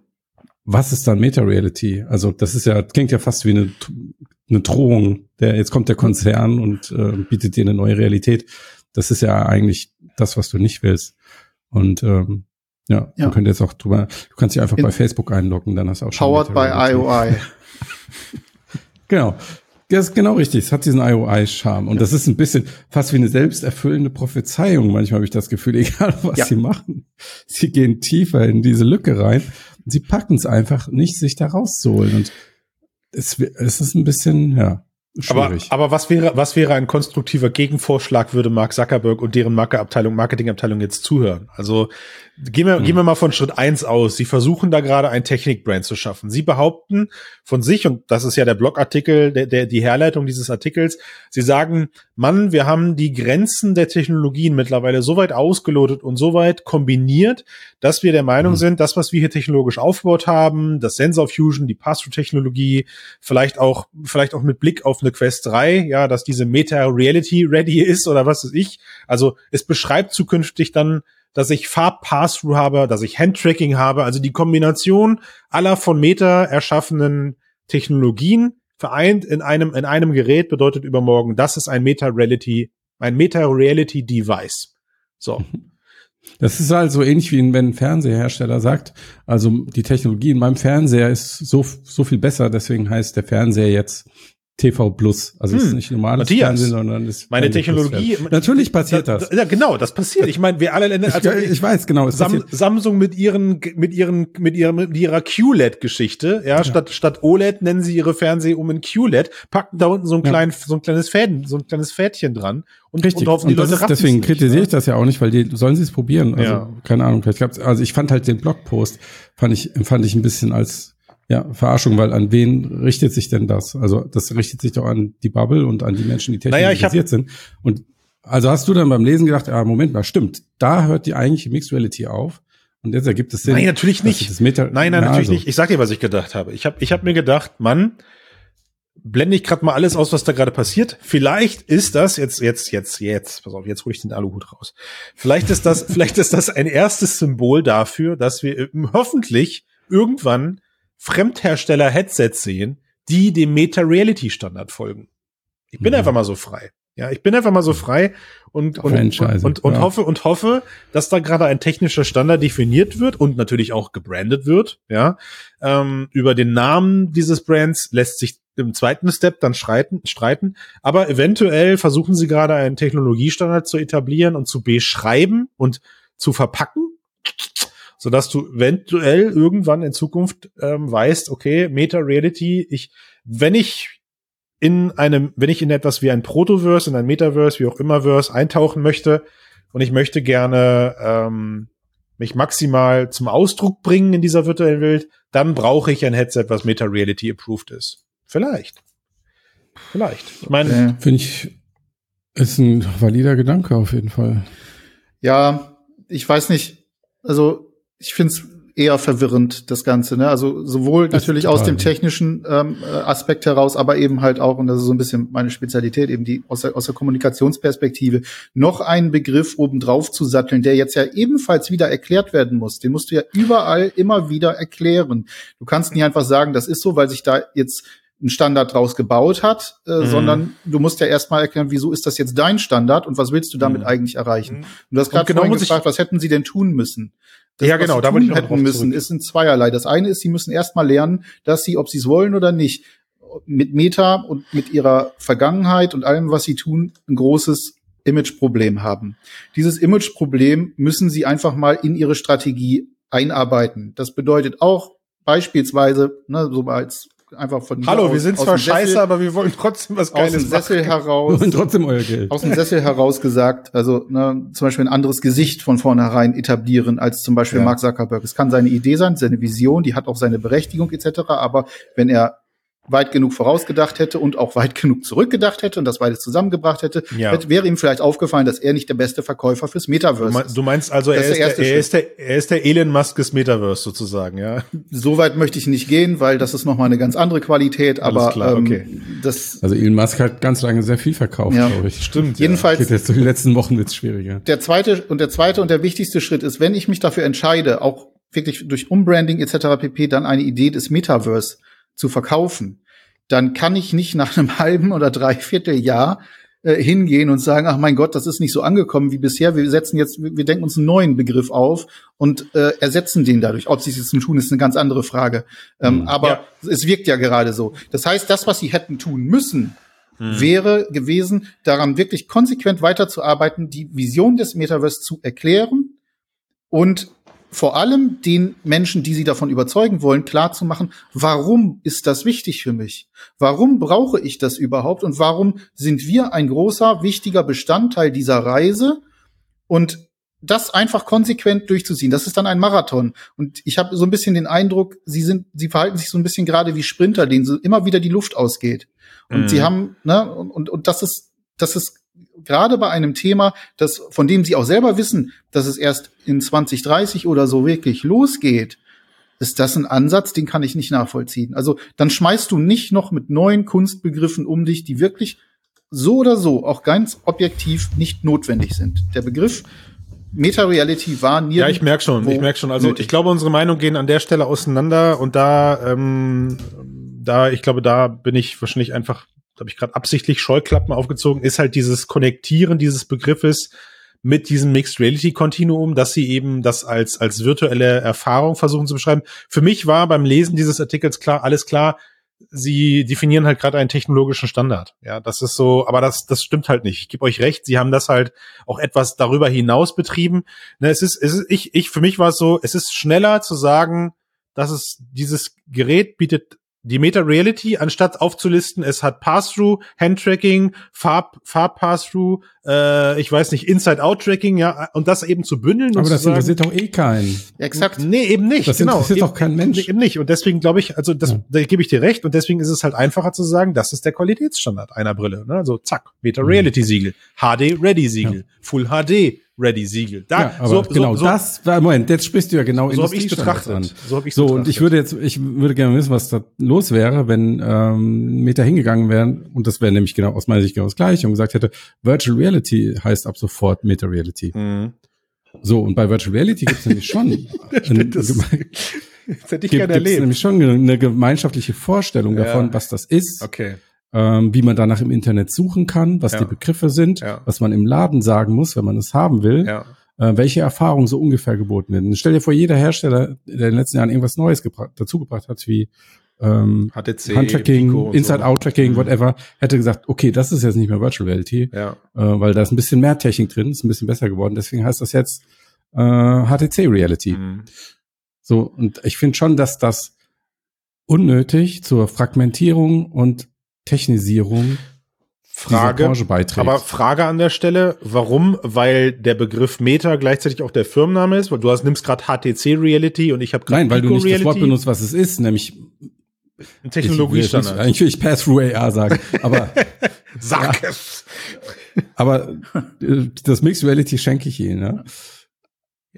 Was ist dann Meta-Reality? Also das ist ja, klingt ja fast wie eine, eine Drohung. Der, jetzt kommt der Konzern und äh, bietet dir eine neue Realität. Das ist ja eigentlich das, was du nicht willst. Und ähm, ja, ja. man könnte jetzt auch drüber, du kannst dich einfach In, bei Facebook einloggen, dann hast du auch schon. Powered by IOI. genau. Das ist genau richtig. Es hat diesen IOI-Charme. Und das ist ein bisschen fast wie eine selbsterfüllende Prophezeiung. Manchmal habe ich das Gefühl, egal was ja. sie machen, sie gehen tiefer in diese Lücke rein. Sie packen es einfach nicht, sich da rauszuholen. Und es, es ist ein bisschen, ja, Schwierig. Aber, aber was wäre, was wäre ein konstruktiver Gegenvorschlag, würde Mark Zuckerberg und deren Markeabteilung, Marketingabteilung jetzt zuhören? Also gehen wir, hm. gehen wir mal von Schritt eins aus. Sie versuchen da gerade ein Technikbrand zu schaffen. Sie behaupten von sich, und das ist ja der Blogartikel, der, der, die Herleitung dieses Artikels, sie sagen, Mann, wir haben die Grenzen der Technologien mittlerweile so weit ausgelotet und so weit kombiniert, dass wir der Meinung hm. sind, das, was wir hier technologisch aufgebaut haben, das Sensor Fusion, die Pass-Through-Technologie, vielleicht auch, vielleicht auch mit Blick auf eine Quest 3, ja, dass diese Meta-Reality ready ist oder was weiß ich. Also es beschreibt zukünftig dann dass ich Farb-Pass-Through habe, dass ich Handtracking habe, also die Kombination aller von Meta erschaffenen Technologien vereint in einem, in einem Gerät bedeutet übermorgen, das ist ein Meta-Reality, ein Meta-Reality-Device. So. Das ist also ähnlich wie wenn ein Fernsehersteller sagt, also die Technologie in meinem Fernseher ist so, so viel besser, deswegen heißt der Fernseher jetzt TV Plus. Also hm. es ist nicht normales Matthias, Fernsehen, sondern es ist meine Technologie. Natürlich passiert das. Ja, genau, das passiert. Ich meine, wir alle Länder. Also ich, ich weiß genau. Sam, Samsung mit ihren, mit ihren, mit ihrer, mit ihrer QLED-Geschichte. Ja, ja, statt statt OLED nennen sie ihre Fernseher um in QLED, packen da unten so ein ja. klein, so ein kleines Fäden, so ein kleines Fädchen dran und, Richtig. und hoffen, die und Leute ist, Deswegen kritisiere ich das ja auch nicht, weil die sollen sie es probieren. Also ja. keine Ahnung. Ich glaub, also ich fand halt den Blogpost fand ich empfand ich ein bisschen als ja, Verarschung, weil an wen richtet sich denn das? Also das richtet sich doch an die Bubble und an die Menschen, die technologisiert naja, sind. Und also hast du dann beim Lesen gedacht, ja, Moment mal, stimmt, da hört die eigentliche Mixed Reality auf. Und jetzt ergibt es Sinn. Nein, natürlich nicht. nein, nein, natürlich also. nicht. Ich sag dir, was ich gedacht habe. Ich habe ich hab mir gedacht, Mann, blende ich gerade mal alles aus, was da gerade passiert. Vielleicht ist das jetzt, jetzt, jetzt, jetzt, pass auf, jetzt hole ich den Aluhut raus. Vielleicht ist das, vielleicht ist das ein erstes Symbol dafür, dass wir hoffentlich irgendwann Fremdhersteller-Headsets sehen, die dem Meta-Reality-Standard folgen. Ich bin mhm. einfach mal so frei. Ja, ich bin einfach mal so frei und, und, und, und, und ja. hoffe und hoffe, dass da gerade ein technischer Standard definiert wird und natürlich auch gebrandet wird. Ja, ähm, über den Namen dieses Brands lässt sich im zweiten Step dann streiten, streiten. Aber eventuell versuchen sie gerade einen Technologiestandard zu etablieren und zu beschreiben und zu verpacken sodass du eventuell irgendwann in Zukunft ähm, weißt, okay, Meta Reality, ich, wenn ich in einem, wenn ich in etwas wie ein Protoverse, in ein Metaverse, wie auch immer Verse eintauchen möchte und ich möchte gerne ähm, mich maximal zum Ausdruck bringen in dieser virtuellen Welt, dann brauche ich ein Headset, was Meta Reality approved ist. Vielleicht. Vielleicht. Ich meine, äh, finde ich, ist ein valider Gedanke auf jeden Fall. Ja, ich weiß nicht. Also ich finde es eher verwirrend, das Ganze. Ne? Also sowohl das natürlich aus dem technischen ähm, äh, Aspekt heraus, aber eben halt auch, und das ist so ein bisschen meine Spezialität, eben die aus der, aus der Kommunikationsperspektive, noch einen Begriff obendrauf zu satteln, der jetzt ja ebenfalls wieder erklärt werden muss. Den musst du ja überall immer wieder erklären. Du kannst nicht einfach sagen, das ist so, weil sich da jetzt ein Standard draus gebaut hat, äh, mhm. sondern du musst ja erstmal erklären, wieso ist das jetzt dein Standard und was willst du damit mhm. eigentlich erreichen? Und du hast gerade genau gefragt, was hätten sie denn tun müssen? Das, ja, genau, da wollte ich hätten müssen, zurück. ist in zweierlei. Das eine ist, sie müssen erstmal lernen, dass sie, ob sie es wollen oder nicht, mit Meta und mit ihrer Vergangenheit und allem, was sie tun, ein großes Imageproblem haben. Dieses Imageproblem müssen sie einfach mal in ihre Strategie einarbeiten. Das bedeutet auch beispielsweise, ne, so als einfach von Hallo, aus, wir sind zwar scheiße, Sessel, aber wir wollen trotzdem was Geiles aus dem Sessel machen. heraus. Wir wollen trotzdem euer Geld. Aus dem Sessel heraus gesagt, also ne, zum Beispiel ein anderes Gesicht von vornherein etablieren als zum Beispiel ja. Mark Zuckerberg. Es kann seine Idee sein, seine Vision, die hat auch seine Berechtigung etc. Aber wenn er weit genug vorausgedacht hätte und auch weit genug zurückgedacht hätte und das beides zusammengebracht hätte, ja. hätte wäre ihm vielleicht aufgefallen, dass er nicht der beste Verkäufer fürs Metaverse ist. Du meinst also, er ist, der, er, ist der, er ist der Elon Musk des Metaverse sozusagen, ja? So weit möchte ich nicht gehen, weil das ist nochmal eine ganz andere Qualität, aber klar, ähm, okay. das Also Elon Musk hat ganz lange sehr viel verkauft, ja. glaube ich. Stimmt. Jedenfalls. Ja. Jetzt in den letzten Wochen wird's schwieriger. Der zweite und der zweite und der wichtigste Schritt ist, wenn ich mich dafür entscheide, auch wirklich durch Umbranding etc. pp. dann eine Idee des Metaverse zu verkaufen, dann kann ich nicht nach einem halben oder dreiviertel Jahr äh, hingehen und sagen, ach mein Gott, das ist nicht so angekommen wie bisher. Wir setzen jetzt, wir denken uns einen neuen Begriff auf und äh, ersetzen den dadurch. Ob sie es jetzt tun, ist eine ganz andere Frage. Ähm, mhm, aber ja. es wirkt ja gerade so. Das heißt, das, was sie hätten tun müssen, mhm. wäre gewesen, daran wirklich konsequent weiterzuarbeiten, die Vision des Metaverse zu erklären und vor allem den Menschen, die sie davon überzeugen wollen, klar zu machen, warum ist das wichtig für mich? Warum brauche ich das überhaupt? Und warum sind wir ein großer, wichtiger Bestandteil dieser Reise? Und das einfach konsequent durchzuziehen. Das ist dann ein Marathon. Und ich habe so ein bisschen den Eindruck, sie sind, sie verhalten sich so ein bisschen gerade wie Sprinter, denen so immer wieder die Luft ausgeht. Und mhm. sie haben, ne, und, und, und das ist, das ist gerade bei einem Thema, das, von dem sie auch selber wissen, dass es erst in 2030 oder so wirklich losgeht, ist das ein Ansatz, den kann ich nicht nachvollziehen. Also dann schmeißt du nicht noch mit neuen Kunstbegriffen um dich, die wirklich so oder so auch ganz objektiv nicht notwendig sind. Der Begriff Meta-Reality war nie. Ja, ich merk schon, ich merk schon. Also nötig. ich glaube, unsere Meinungen gehen an der Stelle auseinander und da, ähm, da, ich glaube, da bin ich wahrscheinlich einfach habe ich gerade absichtlich Scheuklappen aufgezogen, ist halt dieses Konnektieren dieses Begriffes mit diesem Mixed Reality Kontinuum, dass sie eben das als als virtuelle Erfahrung versuchen zu beschreiben. Für mich war beim Lesen dieses Artikels klar, alles klar, sie definieren halt gerade einen technologischen Standard. Ja, das ist so, aber das das stimmt halt nicht. Ich gebe euch recht, sie haben das halt auch etwas darüber hinaus betrieben. Ne, es ist es ist ich ich für mich war es so, es ist schneller zu sagen, dass es dieses Gerät bietet die Meta-Reality, anstatt aufzulisten, es hat Pass-Through, Hand-Tracking, Farb, Farb-Pass-Through, äh, ich weiß nicht, Inside-Out-Tracking, ja, und das eben zu bündeln. Aber das interessiert doch eh keinen. Exakt. Nee, eben nicht. Das genau. interessiert doch kein Mensch. Eben nicht. Und deswegen glaube ich, also das, ja. da gebe ich dir recht, und deswegen ist es halt einfacher zu sagen, das ist der Qualitätsstandard einer Brille. Ne? Also zack, Meta-Reality-Siegel, HD-Ready-Siegel, ja. Full HD, Ready Siegel. Da, ja, so, genau so, das war Moment, jetzt sprichst du ja genau so habe ich betrachtet. An. So habe ich So betrachtet. und ich würde jetzt ich würde gerne wissen, was da los wäre, wenn ähm, Meta hingegangen wären und das wäre nämlich genau aus meiner Sicht genau das gleiche und gesagt hätte, Virtual Reality heißt ab sofort Meta Reality. Mhm. So und bei Virtual Reality gibt es nämlich schon ein, das, das hätte ich gibt, gerne erlebt. nämlich schon eine gemeinschaftliche Vorstellung ja. davon, was das ist. Okay ähm, wie man danach im Internet suchen kann, was ja. die Begriffe sind, ja. was man im Laden sagen muss, wenn man es haben will, ja. äh, welche Erfahrungen so ungefähr geboten werden. Stell dir vor, jeder Hersteller, der in den letzten Jahren irgendwas Neues dazugebracht hat, wie ähm, HTC, Handtracking, Inside-Out-Tracking, mhm. whatever, hätte gesagt, okay, das ist jetzt nicht mehr Virtual Reality, äh, weil da ist ein bisschen mehr Technik drin, ist ein bisschen besser geworden. Deswegen heißt das jetzt äh, HTC Reality. Mhm. So, und ich finde schon, dass das unnötig zur Fragmentierung und Technisierung Frage, aber Frage an der Stelle, warum? Weil der Begriff Meta gleichzeitig auch der Firmenname ist, weil du hast, nimmst gerade HTC Reality und ich habe gerade Nein, weil Pico du nicht Reality. das Wort benutzt, was es ist, nämlich ein Technologiestandard. Eigentlich will ich Pass-Through AR sagen, aber Sag ja, es. Aber äh, das Mixed Reality schenke ich Ihnen, ne? Ja,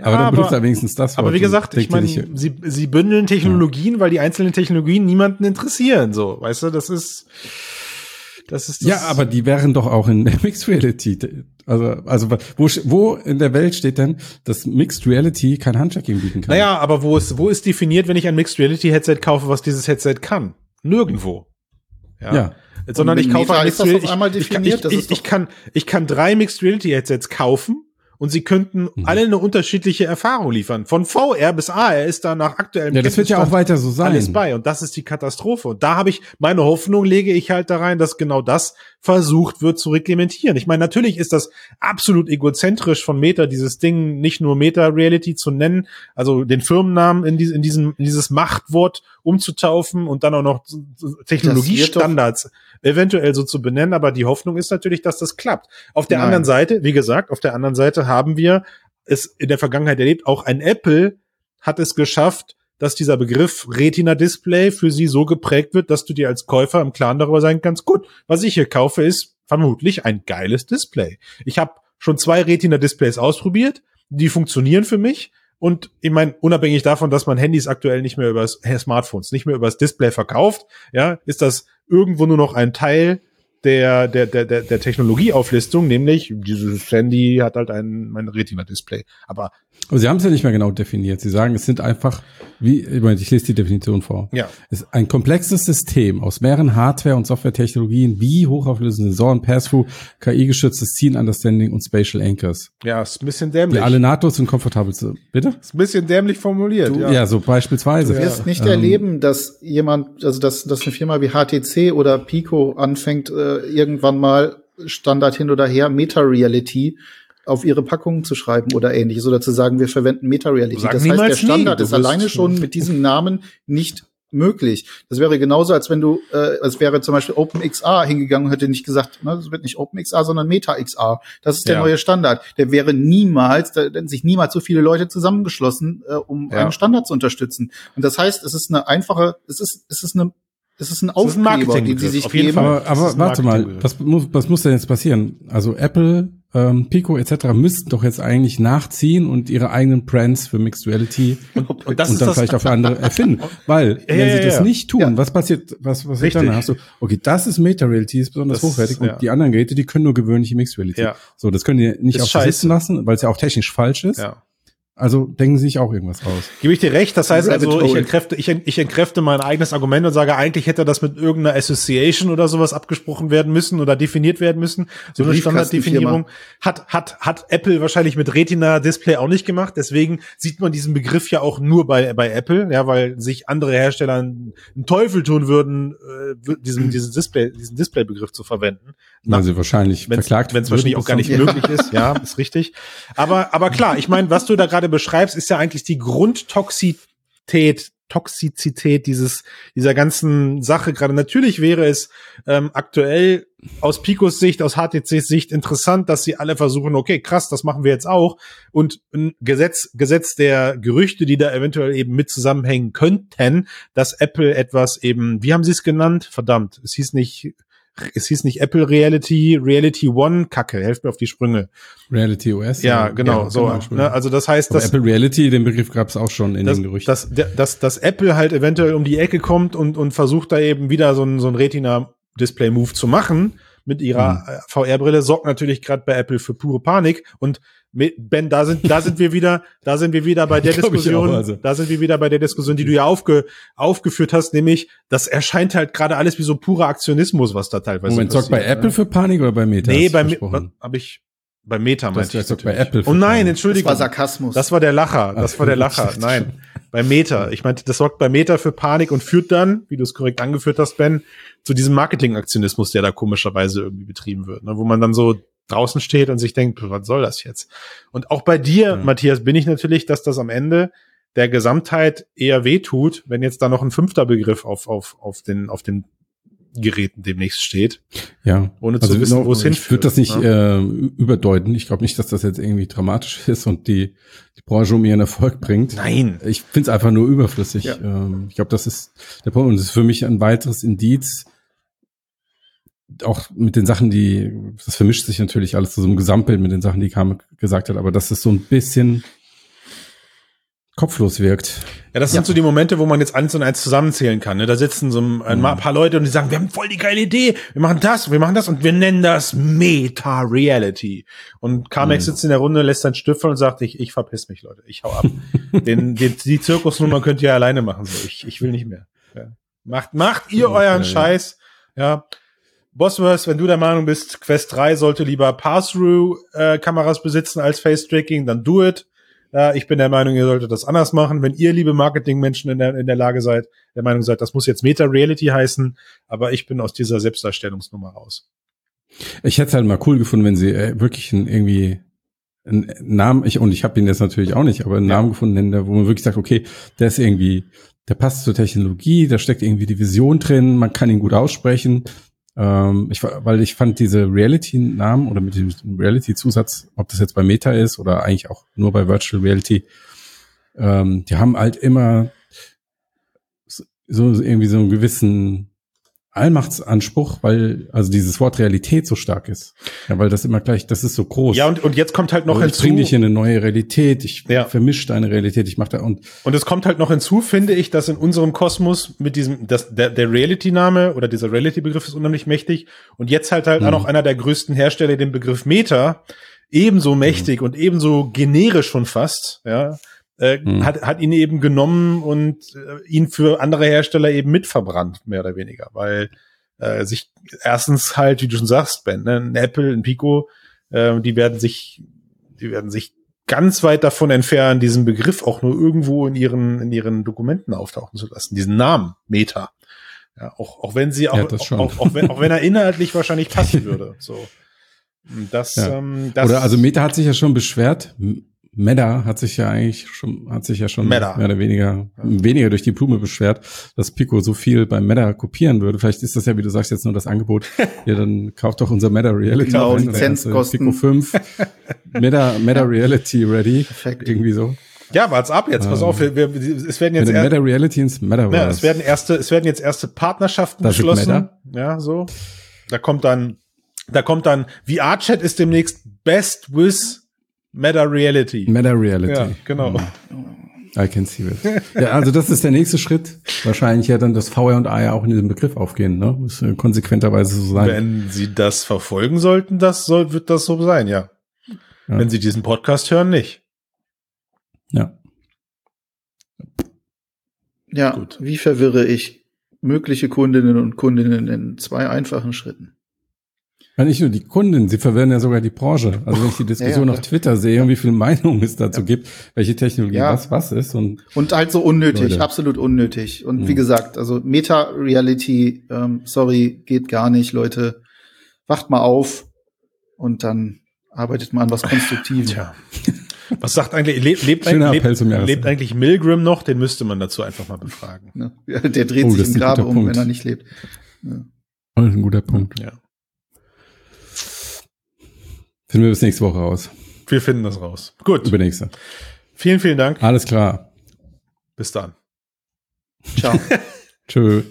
aber dann benutzt er wenigstens das. Wort aber wie gesagt, ich meine, sie, sie bündeln Technologien, ja. weil die einzelnen Technologien niemanden interessieren. So, weißt du, das ist, das ist. Das ja, aber die wären doch auch in der Mixed Reality. Also, also wo, wo in der Welt steht denn, dass Mixed Reality kein Handtracking bieten kann? Naja, aber wo ist, wo ist definiert, wenn ich ein Mixed Reality Headset kaufe, was dieses Headset kann? Nirgendwo. Ja. ja. Sondern ich kaufe ein Mixed Reality. Ich, ich, ich, ich, kann, ich kann drei Mixed Reality Headsets kaufen und sie könnten mhm. alle eine unterschiedliche Erfahrung liefern. Von VR bis AR ist da nach aktuellem Ja, das wird ja auch weiter so sein. Alles bei und das ist die Katastrophe. Und da habe ich meine Hoffnung lege ich halt da rein, dass genau das versucht wird zu reglementieren. Ich meine, natürlich ist das absolut egozentrisch von Meta, dieses Ding nicht nur Meta Reality zu nennen, also den Firmennamen in, die, in diesem in dieses Machtwort umzutaufen und dann auch noch Technologiestandards eventuell so zu benennen. Aber die Hoffnung ist natürlich, dass das klappt. Auf der Nein. anderen Seite, wie gesagt, auf der anderen Seite haben wir es in der Vergangenheit erlebt, auch ein Apple hat es geschafft, dass dieser Begriff Retina-Display für sie so geprägt wird, dass du dir als Käufer im Klaren darüber sein kannst, gut, was ich hier kaufe, ist vermutlich ein geiles Display. Ich habe schon zwei Retina-Displays ausprobiert, die funktionieren für mich. Und ich meine, unabhängig davon, dass man Handys aktuell nicht mehr über Smartphones, nicht mehr über das Display verkauft, ja, ist das irgendwo nur noch ein Teil der, der, der, der, der Technologieauflistung, nämlich dieses Handy hat halt ein, ein Retina-Display. Aber aber Sie haben es ja nicht mehr genau definiert. Sie sagen, es sind einfach, wie, ich, meine, ich lese die Definition vor. Ja. Es ist ein komplexes System aus mehreren Hardware- und Softwaretechnologien wie hochauflösende Sensoren, Pass-Through, KI-gestütztes Scene Understanding und Spatial Anchors. Ja, ist ein bisschen dämlich. Die alle nahtlos und komfortabel sind. Bitte? Ist ein bisschen dämlich formuliert. Du, ja. ja. so beispielsweise. Du wirst nicht ähm, erleben, dass jemand, also dass, dass eine Firma wie HTC oder Pico anfängt, äh, irgendwann mal Standard hin oder her, Meta-Reality auf ihre Packungen zu schreiben oder ähnliches oder zu sagen, wir verwenden Meta-Reality. Das heißt, der Standard nie. ist alleine schon mit diesem Namen nicht möglich. Das wäre genauso, als wenn du, äh, als wäre zum Beispiel OpenXR hingegangen und hätte nicht gesagt, ne, das wird nicht OpenXR, sondern MetaXR. Das ist der ja. neue Standard. Der wäre niemals, da hätten sich niemals so viele Leute zusammengeschlossen, äh, um ja. einen Standard zu unterstützen. Und das heißt, es ist eine einfache, es ist, es ist eine es ist ein Aufkleber, den sie sich geben. Aber, aber warte mal, was muss, was muss denn jetzt passieren? Also Apple ähm, Pico etc. müssten doch jetzt eigentlich nachziehen und ihre eigenen Brands für Mixed Reality und, und, und dann vielleicht auch für andere erfinden. Weil, ja, wenn sie das nicht tun, was passiert, was, was dann? Hast du, okay, das ist Meta Reality, ist besonders das, hochwertig und die anderen Geräte, die können nur gewöhnliche Mixed Reality. So, das können die nicht ist auf sich sitzen lassen, weil es ja auch technisch falsch ist. Ja. Also denken Sie sich auch irgendwas raus. Gebe ich dir recht. Das heißt also, ich entkräfte, ich, ich entkräfte mein eigenes Argument und sage, eigentlich hätte das mit irgendeiner Association oder sowas abgesprochen werden müssen oder definiert werden müssen. So eine Standarddefinierung hat, hat, hat Apple wahrscheinlich mit Retina Display auch nicht gemacht. Deswegen sieht man diesen Begriff ja auch nur bei, bei Apple, ja, weil sich andere Hersteller einen Teufel tun würden, äh, diesen, diesen Display, diesen Displaybegriff zu verwenden. Weil sie wahrscheinlich wenn's, verklagt Wenn es wahrscheinlich auch gar nicht möglich ist. Ja, ist richtig. Aber, aber klar, ich meine, was du da gerade gerade beschreibst, ist ja eigentlich die Grundtoxität, Toxizität dieses, dieser ganzen Sache gerade. Natürlich wäre es ähm, aktuell aus Picos Sicht, aus HTCs Sicht interessant, dass sie alle versuchen, okay, krass, das machen wir jetzt auch. Und ein Gesetz, Gesetz der Gerüchte, die da eventuell eben mit zusammenhängen könnten, dass Apple etwas eben, wie haben sie es genannt? Verdammt, es hieß nicht es hieß nicht Apple Reality, Reality One, Kacke, helft mir auf die Sprünge. Reality OS? Ja, genau, ja, so. Genau, ne, also das heißt, dass Apple Reality, den Begriff gab es auch schon in das, den Gerüchten. Dass, dass, dass Apple halt eventuell um die Ecke kommt und, und versucht da eben wieder so ein, so ein Retina-Display-Move zu machen mit ihrer mhm. Äh, VR-Brille, sorgt natürlich gerade bei Apple für pure Panik und Ben, da sind, da sind wir wieder, da sind wir wieder bei der Diskussion, also. da sind wir wieder bei der Diskussion, die du ja aufge, aufgeführt hast, nämlich, das erscheint halt gerade alles wie so purer Aktionismus, was da teilweise Moment, sorgt bei Apple für Panik oder bei Meta? Nee, bei Meta, habe ich, bei Meta meinte ich. Bei Apple oh nein, Entschuldigung. Das war Sarkasmus. Das war der Lacher, das war der Lacher. Nein, bei Meta. Ich meinte, das sorgt bei Meta für Panik und führt dann, wie du es korrekt angeführt hast, Ben, zu diesem Marketing-Aktionismus, der da komischerweise irgendwie betrieben wird, ne? wo man dann so draußen steht und sich denkt, was soll das jetzt? Und auch bei dir, mhm. Matthias, bin ich natürlich, dass das am Ende der Gesamtheit eher wehtut, wenn jetzt da noch ein fünfter Begriff auf, auf, auf den, auf den Geräten demnächst steht. Ja. Ohne zu also wissen, wo es hinführt. Ich würde das nicht ne? äh, überdeuten. Ich glaube nicht, dass das jetzt irgendwie dramatisch ist und die, die Branche um ihren Erfolg bringt. Nein. Ich finde es einfach nur überflüssig. Ja. Ähm, ich glaube, das ist der Punkt. Und das ist für mich ein weiteres Indiz, auch mit den Sachen, die, das vermischt sich natürlich alles zu so einem Gesamtbild mit den Sachen, die Kam gesagt hat, aber dass es so ein bisschen kopflos wirkt. Ja, das sind ja. so die Momente, wo man jetzt eins und eins zusammenzählen kann. Ne? Da sitzen so ein, mhm. paar Leute und die sagen, wir haben voll die geile Idee, wir machen das, wir machen das und wir nennen das Meta-Reality. Und Carmex mhm. sitzt in der Runde, lässt seinen Stifter und sagt, ich, ich verpiss mich, Leute, ich hau ab. den, den, die Zirkusnummer könnt ihr alleine machen, so. Ich, ich will nicht mehr. Ja. Macht, macht ihr euren Scheiß, ja. Bosworth, wenn du der Meinung bist, Quest 3 sollte lieber Pass-Through-Kameras äh, besitzen als Face-Tracking, dann do it. Äh, ich bin der Meinung, ihr solltet das anders machen. Wenn ihr, liebe Marketingmenschen, in der, in der Lage seid, der Meinung seid, das muss jetzt Meta-Reality heißen, aber ich bin aus dieser Selbstdarstellungsnummer raus. Ich hätte es halt mal cool gefunden, wenn sie äh, wirklich ein, irgendwie einen Namen, ich, und ich habe ihn jetzt natürlich auch nicht, aber einen ja. Namen gefunden, wo man wirklich sagt, okay, der ist irgendwie, der passt zur Technologie, da steckt irgendwie die Vision drin, man kann ihn gut aussprechen. Ähm, ich, weil ich fand diese Reality-Namen oder mit dem Reality-Zusatz, ob das jetzt bei Meta ist oder eigentlich auch nur bei Virtual Reality, ähm, die haben halt immer so irgendwie so einen gewissen Allmachtsanspruch, weil also dieses Wort Realität so stark ist. Ja, weil das immer gleich, das ist so groß. Ja, und, und jetzt kommt halt noch hinzu. Ich bringe dich in eine neue Realität, ich ja. vermische deine Realität, ich mache da und Und es kommt halt noch hinzu, finde ich, dass in unserem Kosmos mit diesem, das, der, der Reality-Name oder dieser Reality-Begriff ist unheimlich mächtig und jetzt halt halt mhm. auch noch einer der größten Hersteller den Begriff Meta ebenso mächtig mhm. und ebenso generisch schon fast, ja, äh, hm. hat, hat ihn eben genommen und äh, ihn für andere Hersteller eben mitverbrannt, mehr oder weniger, weil äh, sich erstens halt, wie du schon sagst, Ben, ne, ein Apple, ein Pico, äh, die werden sich, die werden sich ganz weit davon entfernen, diesen Begriff auch nur irgendwo in ihren, in ihren Dokumenten auftauchen zu lassen, diesen Namen, Meta. Ja, auch, auch wenn sie auch, ja, auch, auch, auch, wenn, auch wenn er inhaltlich wahrscheinlich passen würde. So. Das, ja. ähm, das Oder also Meta hat sich ja schon beschwert, Meta hat sich ja eigentlich schon, hat sich ja schon Meta. mehr oder weniger, ja. weniger durch die Blume beschwert, dass Pico so viel beim Meta kopieren würde. Vielleicht ist das ja, wie du sagst, jetzt nur das Angebot. ja, dann kauft doch unser Meta Reality. Genau, rein, Lizenzkosten. Pico 5. Meta, Meta Reality ready. Perfekt. Irgendwie so. Ja, wart's ab jetzt. Pass auf, wir, wir, es werden jetzt Meta Reality ins Metaverse. Ja, es werden erste, es werden jetzt erste Partnerschaften das geschlossen. Ja, so. Da kommt dann, da kommt dann VR-Chat ist demnächst Best with Meta Reality. Meta Reality. Ja, genau. I can see it. ja, also das ist der nächste Schritt. Wahrscheinlich ja dann, dass VR und AR auch in diesem Begriff aufgehen, ne? Muss konsequenterweise so sein. Wenn Sie das verfolgen sollten, das soll, wird das so sein, ja. ja. Wenn Sie diesen Podcast hören, nicht. Ja. Ja, Gut. wie verwirre ich mögliche Kundinnen und Kundinnen in zwei einfachen Schritten? Ja, nicht nur die Kunden, sie verwirren ja sogar die Branche. Also wenn ich die Diskussion ja, ja. auf Twitter sehe und wie viele Meinungen es dazu ja. gibt, welche Technologie was was ist und und halt so unnötig, Leute. absolut unnötig. Und wie gesagt, also Meta Reality, ähm, sorry, geht gar nicht, Leute. Wacht mal auf und dann arbeitet mal an was Konstruktives. Tja. Was sagt eigentlich, lebt, lebt, lebt, lebt, lebt eigentlich Milgram noch? Den müsste man dazu einfach mal befragen. Ja, der dreht oh, sich im Grabe um, Punkt. wenn er nicht lebt. Ja. Oh, ein guter Punkt. Ja. Finden wir bis nächste Woche raus. Wir finden das raus. Gut. Übernächste. Vielen, vielen Dank. Alles klar. Bis dann. Ciao. Tschö.